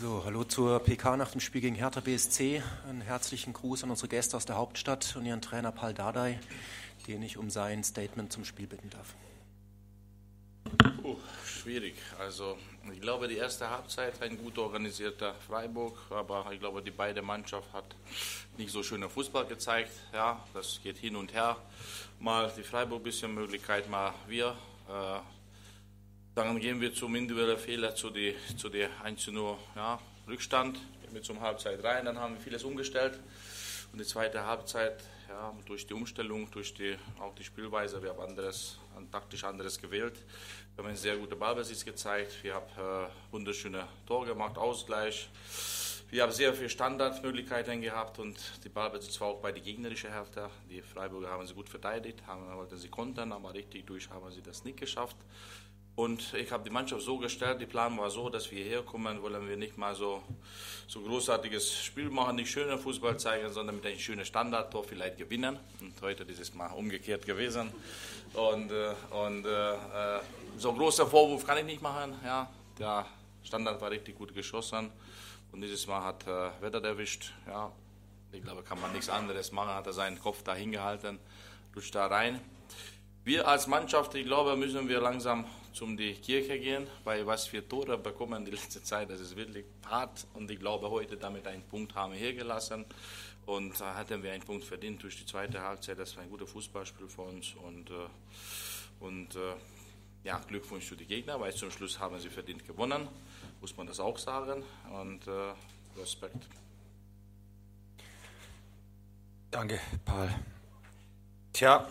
So, hallo zur PK nach dem Spiel gegen Hertha BSC. Einen herzlichen Gruß an unsere Gäste aus der Hauptstadt und ihren Trainer Paul Dardai, den ich um sein Statement zum Spiel bitten darf. Uh, schwierig. Also ich glaube, die erste Halbzeit ein gut organisierter Freiburg, aber ich glaube, die beide Mannschaft hat nicht so schöner Fußball gezeigt. Ja, das geht hin und her. Mal die Freiburg bisschen Möglichkeit, mal wir. Äh, dann gehen wir zum individuellen Fehler zu der zu die 1 0 ja, Rückstand. Gehen wir zum Halbzeit rein, dann haben wir vieles umgestellt. Und die zweite Halbzeit, ja, durch die Umstellung, durch die, auch die Spielweise, wir haben anderes, taktisch anderes gewählt. Wir haben einen sehr guten Ballbesitz gezeigt. Wir haben äh, wunderschöne Tor gemacht, Ausgleich. Wir haben sehr viele Standardmöglichkeiten gehabt und die Ballbesitz war auch bei der gegnerischen Hälfte. Die Freiburger haben sie gut verteidigt, haben, wollten sie kontern, aber richtig durch haben sie das nicht geschafft. Und ich habe die Mannschaft so gestellt, die Plan war so, dass wir herkommen, wollen wir nicht mal so, so großartiges Spiel machen, nicht schöner Fußball zeigen, sondern mit einem schönen Standardtor vielleicht gewinnen. Und heute ist es mal umgekehrt gewesen. Und, äh, und äh, äh so großer Vorwurf kann ich nicht machen. Ja, der Standard war richtig gut geschossen. Und dieses Mal hat äh, Wetter erwischt. Ja, ich glaube, kann man nichts anderes machen. Hat er seinen Kopf da hingehalten, rutscht da rein. Wir als Mannschaft, ich glaube, müssen wir langsam zum die Kirche gehen, weil was wir Tore bekommen die letzte Zeit, das ist wirklich hart. Und ich glaube, heute damit einen Punkt haben wir hergelassen. Und da hatten wir einen Punkt verdient durch die zweite Halbzeit. Das war ein guter Fußballspiel für uns. Und, äh, und äh, ja, Glückwunsch für die Gegner, weil zum Schluss haben sie verdient gewonnen, muss man das auch sagen. Und äh, Respekt. Danke, Paul. Tja,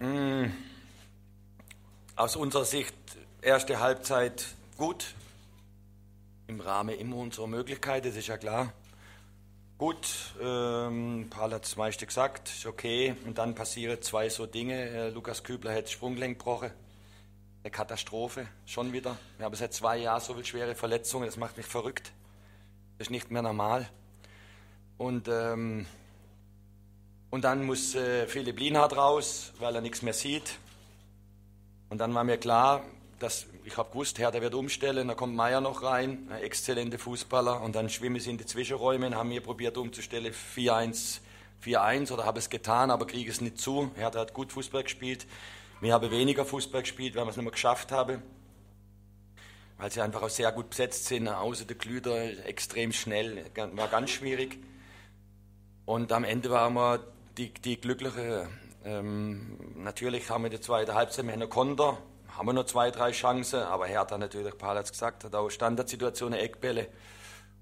mh, mm, aus unserer Sicht erste Halbzeit gut, im Rahmen immer unserer Möglichkeiten, das ist ja klar. Gut, ähm, Paul hat es meiste gesagt, ist okay. Und dann passieren zwei so Dinge. Äh, Lukas Kübler hat Sprunggelenk gebrochen eine Katastrophe, schon wieder. Wir haben seit zwei Jahren so viele schwere Verletzungen, das macht mich verrückt. Das ist nicht mehr normal. Und, ähm, und dann muss äh, Philipp Lienhardt raus, weil er nichts mehr sieht. Und dann war mir klar, dass ich habe gewusst, Herr, der wird umstellen, da kommt Meier noch rein, ein exzellenter Fußballer. Und dann schwimme ich in die Zwischenräume und haben wir probiert umzustellen, 4-1, 4-1 oder habe es getan, aber kriege es nicht zu. Herr, hat gut Fußball gespielt. Wir haben weniger Fußball gespielt, weil wir es nicht mehr geschafft haben. Weil sie einfach auch sehr gut besetzt sind. Außer der Klüter extrem schnell, war ganz schwierig. Und am Ende waren wir die, die Glückliche. Ähm, natürlich haben wir die zweite Halbzeit mit einer Konter, haben wir noch zwei, drei Chancen, aber Hertha natürlich, Paul hat es gesagt, hat auch Standardsituationen, Eckbälle.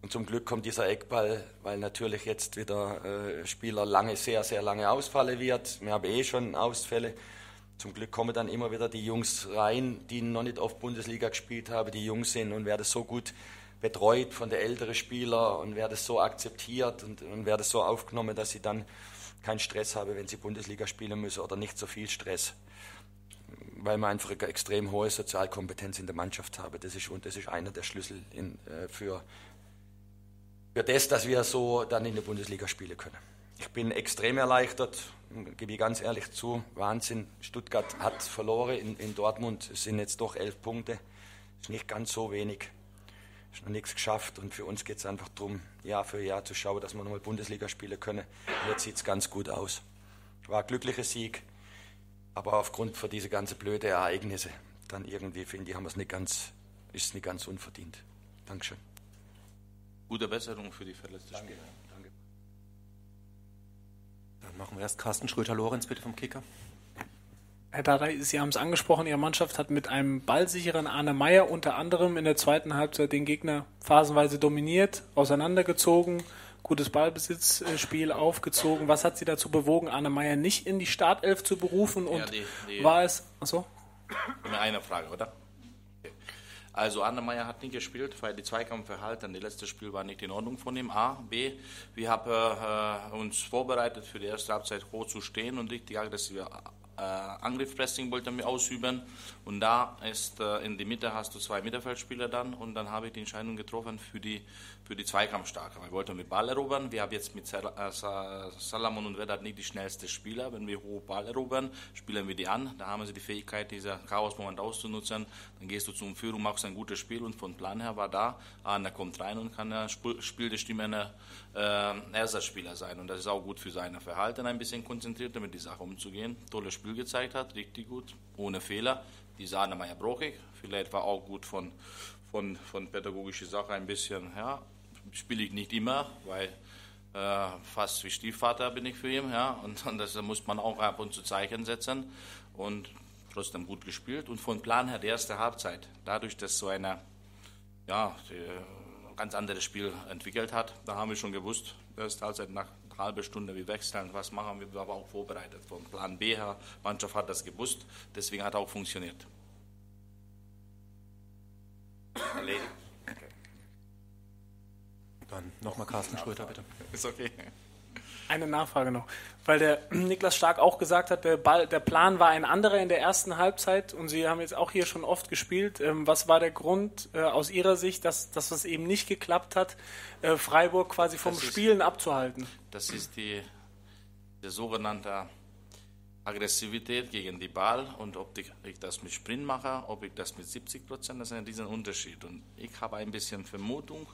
Und zum Glück kommt dieser Eckball, weil natürlich jetzt wieder äh, Spieler lange, sehr, sehr lange ausfallen wird. Wir haben eh schon Ausfälle. Zum Glück kommen dann immer wieder die Jungs rein, die noch nicht auf Bundesliga gespielt haben, die jung sind und werden so gut betreut von den älteren Spielern und werden so akzeptiert und, und werden so aufgenommen, dass sie dann keinen Stress haben, wenn sie Bundesliga spielen müssen oder nicht so viel Stress. Weil man einfach eine extrem hohe Sozialkompetenz in der Mannschaft habe. Das ist, und das ist einer der Schlüssel in, äh, für, für das, dass wir so dann in der Bundesliga spielen können. Ich bin extrem erleichtert, gebe ich ganz ehrlich zu. Wahnsinn. Stuttgart hat verloren in, in Dortmund. Es sind jetzt doch elf Punkte. Ist nicht ganz so wenig. Ist noch nichts geschafft. Und für uns geht es einfach darum, Jahr für Jahr zu schauen, dass wir nochmal Bundesliga spielen können. Und jetzt sieht es ganz gut aus. War ein glücklicher Sieg. Aber aufgrund von diese ganzen blöden Ereignisse, dann irgendwie finde ich, haben wir es nicht ganz, ist es nicht ganz unverdient. Dankeschön. Gute Besserung für die verletzten Danke. Spieler. Machen wir erst Carsten Schröter-Lorenz bitte vom Kicker. Herr Dardai, Sie haben es angesprochen, Ihre Mannschaft hat mit einem ballsicheren Arne Meyer unter anderem in der zweiten Halbzeit den Gegner phasenweise dominiert, auseinandergezogen, gutes Ballbesitzspiel aufgezogen. Was hat Sie dazu bewogen, Arne Meyer nicht in die Startelf zu berufen? Und ja, die, die, war es. Achso? Eine Frage, oder? Also Annemeyer hat nicht gespielt, weil die Zweikampfverhalten, das letzte Spiel war nicht in Ordnung von ihm. A. B. Wir haben äh, uns vorbereitet für die erste Halbzeit hoch zu stehen und richtig aggressiv äh, Angriffspressing wollten wir ausüben. Und da ist äh, in der Mitte hast du zwei Mittelfeldspieler dann und dann habe ich die Entscheidung getroffen für die, für die Zweikampfstarke. Wir wollten mit Ball erobern. Wir haben jetzt mit äh, Salamon und Vedat nicht die schnellsten Spieler. Wenn wir hoch Ball erobern, spielen wir die an. Da haben sie die Fähigkeit, dieser Chaos-Moment auszunutzen. Dann gehst du zum Führung, machst ein gutes Spiel und von Plan her war da, ah, der kommt rein und kann der Spiel der Stimme eine äh, Ersatzspieler sein. Und das ist auch gut für sein Verhalten, ein bisschen konzentrierter mit die Sache umzugehen. Tolles Spiel gezeigt hat, richtig gut, ohne Fehler. Die Sahne Meier Brochig, vielleicht war auch gut von, von, von pädagogischer Sache ein bisschen, ja, spiele ich nicht immer, weil äh, fast wie Stiefvater bin ich für ihn, ja, und, das muss man auch ab und zu Zeichen setzen und trotzdem gut gespielt und von Plan her die erste Halbzeit, dadurch, dass so eine, ja, die, ganz anderes Spiel entwickelt hat, da haben wir schon gewusst, erste Halbzeit nach einer halben Stunde wir wechseln, was machen wir, wir waren auch vorbereitet. Vom Plan B her, Mannschaft hat das gewusst, deswegen hat auch funktioniert. Erledigt. Dann nochmal Carsten Schröter, bitte. Ist okay. Eine Nachfrage noch, weil der Niklas Stark auch gesagt hat, der, Ball, der Plan war ein anderer in der ersten Halbzeit und Sie haben jetzt auch hier schon oft gespielt. Ähm, was war der Grund äh, aus Ihrer Sicht, dass, dass es eben nicht geklappt hat, äh, Freiburg quasi vom das Spielen ist, abzuhalten? Das ist die, der sogenannte Aggressivität gegen die Ball und ob ich, das mit Sprint mache, ob ich das mit 70 Prozent, das ist ein riesen Unterschied. Und ich habe ein bisschen Vermutung,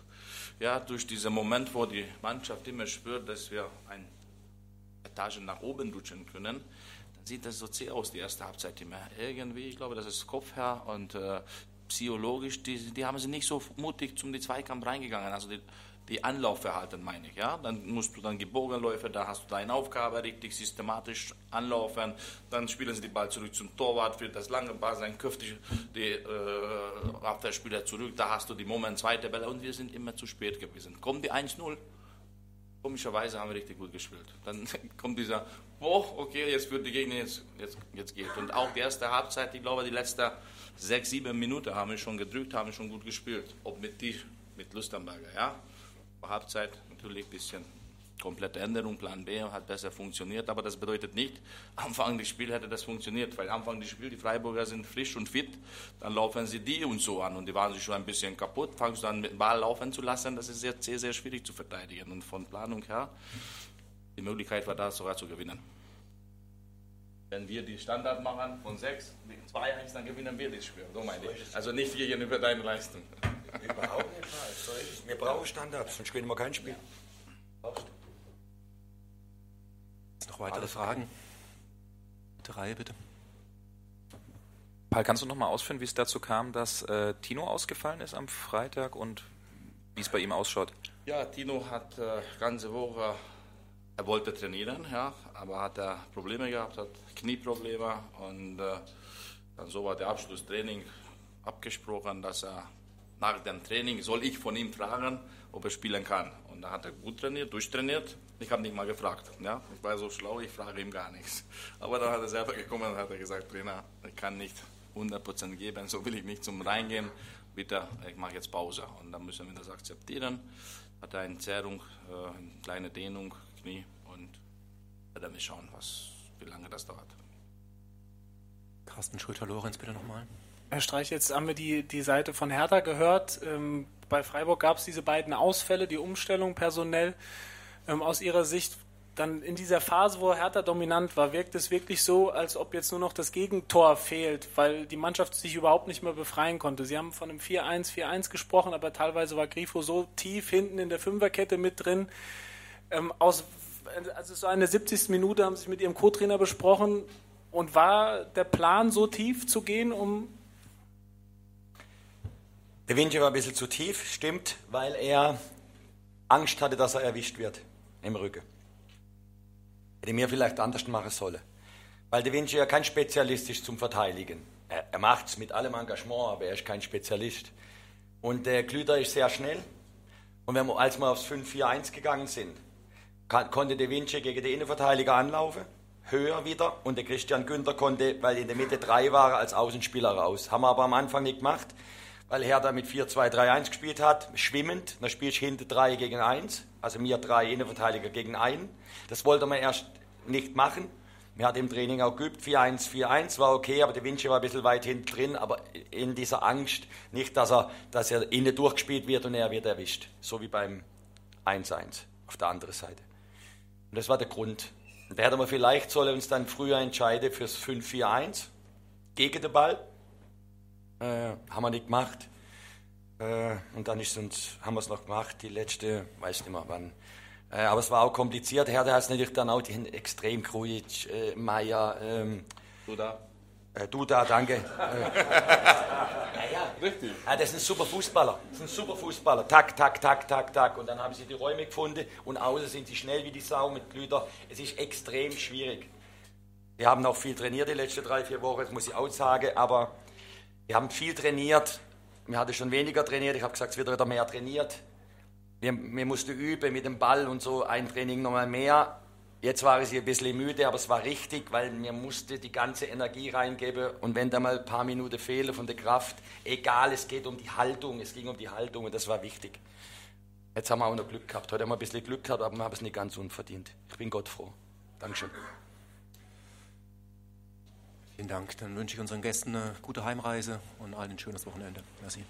ja, durch diesen Moment, wo die Mannschaft immer spürt, dass wir eine Etage nach oben rutschen können, dann sieht das so zäh aus, die erste Halbzeit immer. Irgendwie, ich glaube, das ist Kopfherr und äh, psychologisch, die, die haben sie nicht so mutig zum Zweikampf reingegangen. Also die, die Anlaufverhalten meine ich, ja. Dann musst du dann Gebogenläufe, da hast du deine Aufgabe richtig systematisch anlaufen, dann spielen sie die Ball zurück zum Torwart, für das lange Ball, dann köpft die, äh, Abwehrspieler zurück, da hast du die Moment zweite Bälle und wir sind immer zu spät gewesen. Kommt die 1-0, komischerweise haben wir richtig gut gespielt. Dann kommt dieser, oh, okay, jetzt wird die Gegner, jetzt, jetzt, jetzt geht. Und auch die erste Halbzeit, ich glaube, die letzten sechs, sieben Minuten haben wir schon gedrückt, haben wir schon gut gespielt. Ob mit die, mit Lustenberger, ja. Halbzeit natürlich ein bisschen komplette Änderung, Plan B hat besser funktioniert, aber das bedeutet nicht, Anfang des Spiels hätte das funktioniert, weil Anfang des Spiels die Freiburger sind frisch und fit, dann laufen sie die und so an und die waren sich schon ein bisschen kaputt, fangst du an mit dem Ball laufen zu lassen, das ist sehr, sehr, sehr schwierig zu verteidigen und von Planung her, die Möglichkeit war da sogar zu gewinnen. Wenn wir die Standard machen von 6, 2-1, dann gewinnen wir das Spiel, so meine ich. Also nicht gegenüber deiner Leistung. Überhaupt Wir brauchen Standards, sonst gewinnen wir kein Spiel. Noch weitere Fragen? Dritte Reihe, bitte. Paul, kannst du noch mal ausführen, wie es dazu kam, dass äh, Tino ausgefallen ist am Freitag und wie es bei ihm ausschaut? Ja, Tino hat äh, ganze Woche, er wollte trainieren, ja, aber hat er Probleme gehabt, hat Knieprobleme und äh, dann so war der Abschlusstraining abgesprochen, dass er nach dem Training soll ich von ihm fragen, ob er spielen kann. Und da hat er gut trainiert, durchtrainiert. Ich habe nicht mal gefragt. Ja? Ich war so schlau, ich frage ihm gar nichts. Aber dann hat er selber gekommen und hat er gesagt, Trainer, ich kann nicht 100% geben, so will ich nicht zum Reingehen. Bitte, ich mache jetzt Pause. Und dann müssen wir das akzeptieren. Hat er eine Zerrung, äh, eine kleine Dehnung, Knie und werden wir schauen, was, wie lange das dauert. Carsten Schröter-Lorenz, bitte nochmal. Herr Streich, jetzt haben wir die, die Seite von Hertha gehört. Ähm, bei Freiburg gab es diese beiden Ausfälle, die Umstellung personell. Ähm, aus Ihrer Sicht, dann in dieser Phase, wo Hertha dominant war, wirkt es wirklich so, als ob jetzt nur noch das Gegentor fehlt, weil die Mannschaft sich überhaupt nicht mehr befreien konnte. Sie haben von einem 4-1, 4-1 gesprochen, aber teilweise war Grifo so tief hinten in der Fünferkette mit drin. Ähm, aus, also so eine 70. Minute haben Sie mit Ihrem Co-Trainer besprochen. Und war der Plan so tief zu gehen, um der Windsche war ein bisschen zu tief, stimmt, weil er Angst hatte, dass er erwischt wird im Rücken. Hätte mir vielleicht anders machen sollen. Weil der Windsche ja kein Spezialist ist zum Verteidigen. Er, er macht es mit allem Engagement, aber er ist kein Spezialist. Und der Klüter ist sehr schnell. Und wir, als wir aufs 5-4-1 gegangen sind, kann, konnte der Windsche gegen den Innenverteidiger anlaufen, höher wieder. Und der Christian Günther konnte, weil in der Mitte drei war, als Außenspieler raus. Haben wir aber am Anfang nicht gemacht weil Hertha mit 4-2-3-1 gespielt hat, schwimmend. Dann spielst du hinter 3 gegen 1, also mir drei Innenverteidiger gegen einen. Das wollte man erst nicht machen. Mir hat im Training auch geübt, 4-1, 4-1 war okay, aber der Vinci war ein bisschen weit hinten drin, aber in dieser Angst, nicht, dass er, dass er innen durchgespielt wird und er wird erwischt. So wie beim 1-1 auf der anderen Seite. Und das war der Grund. Und da hätten wir vielleicht sollen uns dann früher entscheiden fürs 5-4-1 gegen den Ball. Äh, haben wir nicht gemacht. Äh, und dann ist uns, haben wir es noch gemacht, die letzte, weiß nicht mehr wann. Äh, aber es war auch kompliziert. Herr, der hat natürlich dann auch den extrem Krujic, äh, Meier, ähm, Du da? äh, Duda, danke. Äh, ja, Richtig. ja, das ist ein super Fußballer. Das ist ein super Fußballer. Tak, tak, tak, tak, tak. Und dann haben sie die Räume gefunden und außen sind sie schnell wie die Sau mit Glüter. Es ist extrem schwierig. Wir haben auch viel trainiert die letzten drei, vier Wochen, das muss ich auch sagen, aber wir haben viel trainiert. Wir hatten schon weniger trainiert. Ich habe gesagt, es wird wieder mehr trainiert. Wir, wir mussten üben mit dem Ball und so, ein Training nochmal mehr. Jetzt war ich ein bisschen müde, aber es war richtig, weil mir musste die ganze Energie reingeben und wenn da mal ein paar Minuten fehlen von der Kraft, egal, es geht um die Haltung, es ging um die Haltung und das war wichtig. Jetzt haben wir auch noch Glück gehabt. Heute haben wir ein bisschen Glück gehabt, aber wir haben es nicht ganz unverdient. Ich bin Gott froh. Dankeschön. Vielen Dank. Dann wünsche ich unseren Gästen eine gute Heimreise und allen ein schönes Wochenende. Merci.